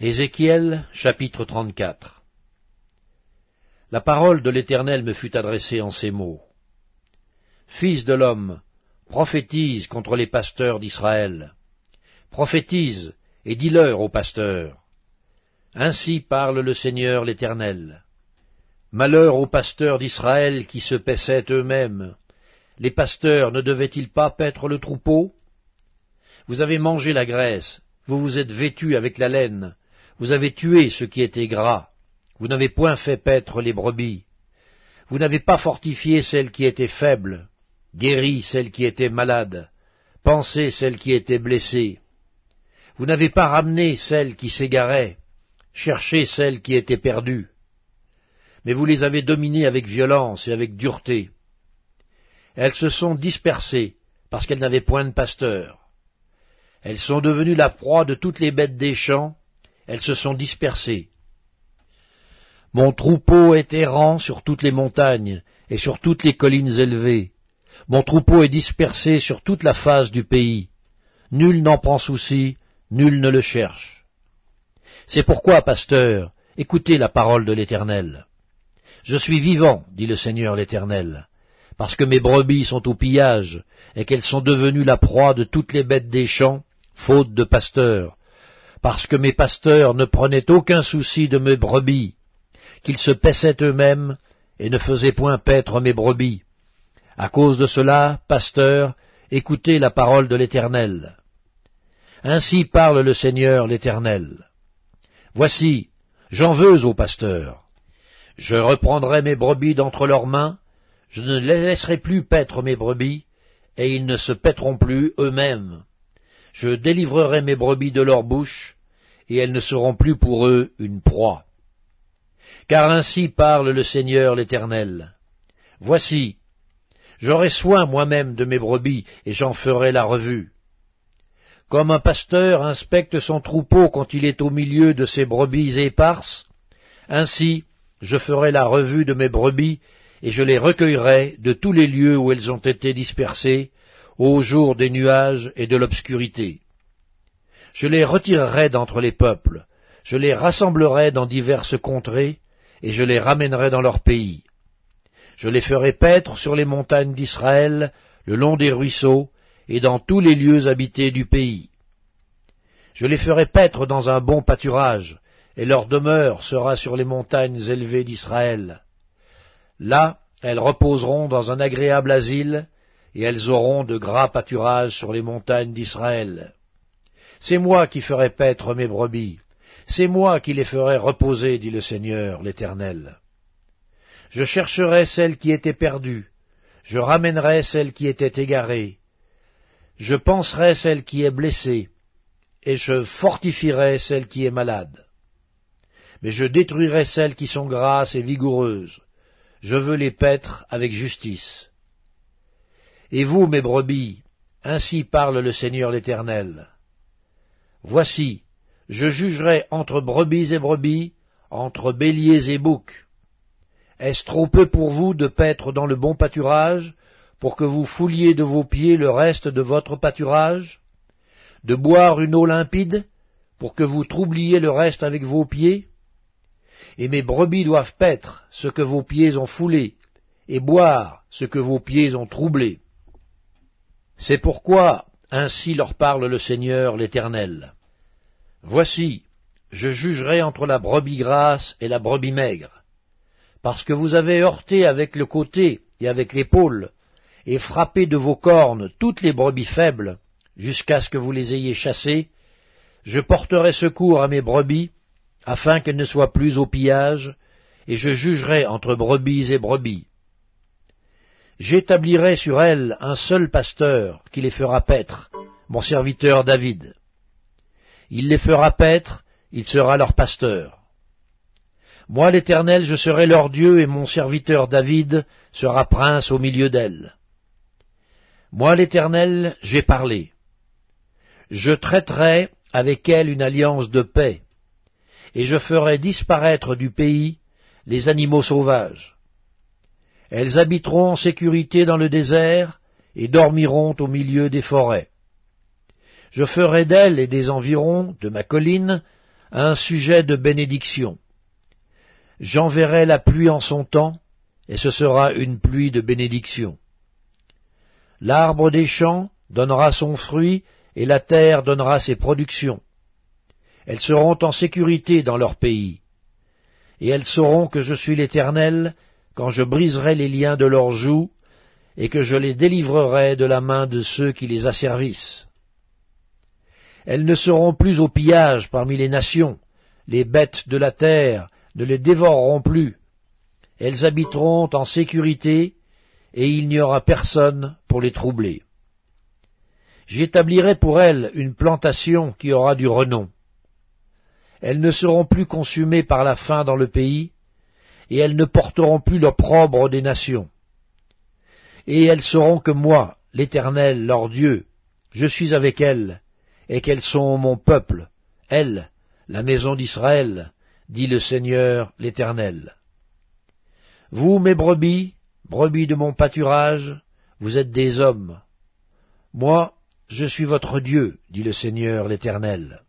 Ézéchiel chapitre 34 La parole de l'Éternel me fut adressée en ces mots. Fils de l'homme, prophétise contre les pasteurs d'Israël. Prophétise et dis-leur aux pasteurs. Ainsi parle le Seigneur l'Éternel. Malheur aux pasteurs d'Israël qui se paissaient eux-mêmes. Les pasteurs ne devaient-ils pas paître le troupeau? Vous avez mangé la graisse, vous vous êtes vêtus avec la laine, vous avez tué ce qui était gras. Vous n'avez point fait paître les brebis. Vous n'avez pas fortifié celle qui était faible, guéri celle qui était malade, pensé celle qui était blessée. Vous n'avez pas ramené celle qui s'égarait, cherché celle qui était perdue. Mais vous les avez dominées avec violence et avec dureté. Elles se sont dispersées parce qu'elles n'avaient point de pasteur. Elles sont devenues la proie de toutes les bêtes des champs, elles se sont dispersées. Mon troupeau est errant sur toutes les montagnes et sur toutes les collines élevées. Mon troupeau est dispersé sur toute la face du pays. Nul n'en prend souci, nul ne le cherche. C'est pourquoi, pasteur, écoutez la parole de l'Éternel. Je suis vivant, dit le Seigneur l'Éternel, parce que mes brebis sont au pillage, et qu'elles sont devenues la proie de toutes les bêtes des champs, faute de pasteurs, parce que mes pasteurs ne prenaient aucun souci de mes brebis, qu'ils se paissaient eux-mêmes et ne faisaient point paître mes brebis. À cause de cela, pasteurs, écoutez la parole de l'Éternel. Ainsi parle le Seigneur l'Éternel. Voici, j'en veux aux pasteurs. Je reprendrai mes brebis d'entre leurs mains, je ne les laisserai plus paître mes brebis, et ils ne se paîtront plus eux-mêmes. Je délivrerai mes brebis de leur bouche, et elles ne seront plus pour eux une proie. Car ainsi parle le Seigneur l'Éternel. Voici, j'aurai soin moi-même de mes brebis, et j'en ferai la revue. Comme un pasteur inspecte son troupeau quand il est au milieu de ses brebis éparses, ainsi je ferai la revue de mes brebis, et je les recueillerai de tous les lieux où elles ont été dispersées, au jour des nuages et de l'obscurité. Je les retirerai d'entre les peuples, je les rassemblerai dans diverses contrées, et je les ramènerai dans leur pays. Je les ferai paître sur les montagnes d'Israël, le long des ruisseaux, et dans tous les lieux habités du pays. Je les ferai paître dans un bon pâturage, et leur demeure sera sur les montagnes élevées d'Israël. Là, elles reposeront dans un agréable asile, et elles auront de gras pâturages sur les montagnes d'Israël. C'est moi qui ferai paître mes brebis, c'est moi qui les ferai reposer, dit le Seigneur l'Éternel. Je chercherai celle qui était perdue, je ramènerai celle qui était égarée, je penserai celle qui est blessée, et je fortifierai celle qui est malade. Mais je détruirai celles qui sont grasses et vigoureuses, je veux les paître avec justice. Et vous, mes brebis, ainsi parle le Seigneur l'Éternel. Voici, je jugerai entre brebis et brebis, entre béliers et boucs. Est-ce trop peu pour vous de paître dans le bon pâturage, pour que vous fouliez de vos pieds le reste de votre pâturage? De boire une eau limpide, pour que vous troubliez le reste avec vos pieds? Et mes brebis doivent paître ce que vos pieds ont foulé, et boire ce que vos pieds ont troublé. C'est pourquoi ainsi leur parle le Seigneur l'Éternel. Voici, je jugerai entre la brebis grasse et la brebis maigre, parce que vous avez heurté avec le côté et avec l'épaule, et frappé de vos cornes toutes les brebis faibles, jusqu'à ce que vous les ayez chassées, je porterai secours à mes brebis, afin qu'elles ne soient plus au pillage, et je jugerai entre brebis et brebis. J'établirai sur elles un seul pasteur qui les fera paître, mon serviteur David. Il les fera paître, il sera leur pasteur. Moi l'Éternel, je serai leur Dieu, et mon serviteur David sera prince au milieu d'elles. Moi l'Éternel, j'ai parlé. Je traiterai avec elles une alliance de paix, et je ferai disparaître du pays les animaux sauvages. Elles habiteront en sécurité dans le désert et dormiront au milieu des forêts. Je ferai d'elles et des environs de ma colline un sujet de bénédiction. J'enverrai la pluie en son temps, et ce sera une pluie de bénédiction. L'arbre des champs donnera son fruit, et la terre donnera ses productions. Elles seront en sécurité dans leur pays, et elles sauront que je suis l'Éternel quand je briserai les liens de leurs joues, et que je les délivrerai de la main de ceux qui les asservissent. Elles ne seront plus au pillage parmi les nations, les bêtes de la terre ne les dévoreront plus, elles habiteront en sécurité, et il n'y aura personne pour les troubler. J'établirai pour elles une plantation qui aura du renom. Elles ne seront plus consumées par la faim dans le pays, et elles ne porteront plus l'opprobre des nations. Et elles sauront que moi, l'Éternel, leur Dieu, je suis avec elles, et qu'elles sont mon peuple, elles, la maison d'Israël, dit le Seigneur l'Éternel. Vous, mes brebis, brebis de mon pâturage, vous êtes des hommes. Moi, je suis votre Dieu, dit le Seigneur l'Éternel.